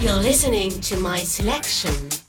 You're listening to my selection.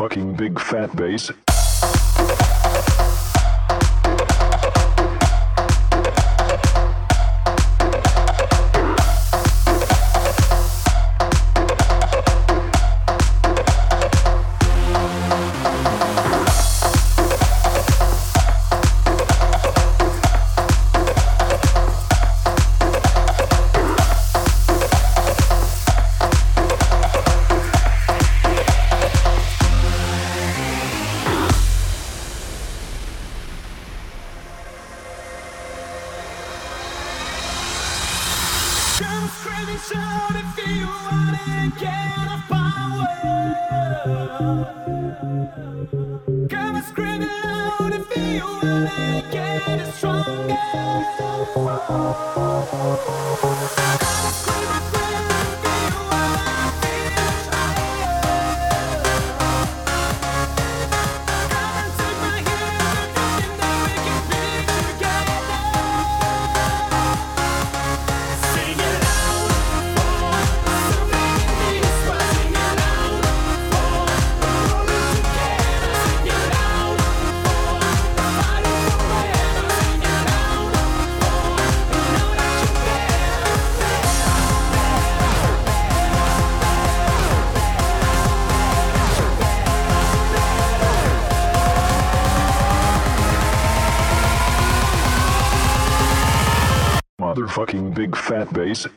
Motherfucking big fat bass. Motherfucking big fat bass.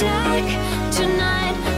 tonight.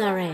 Race.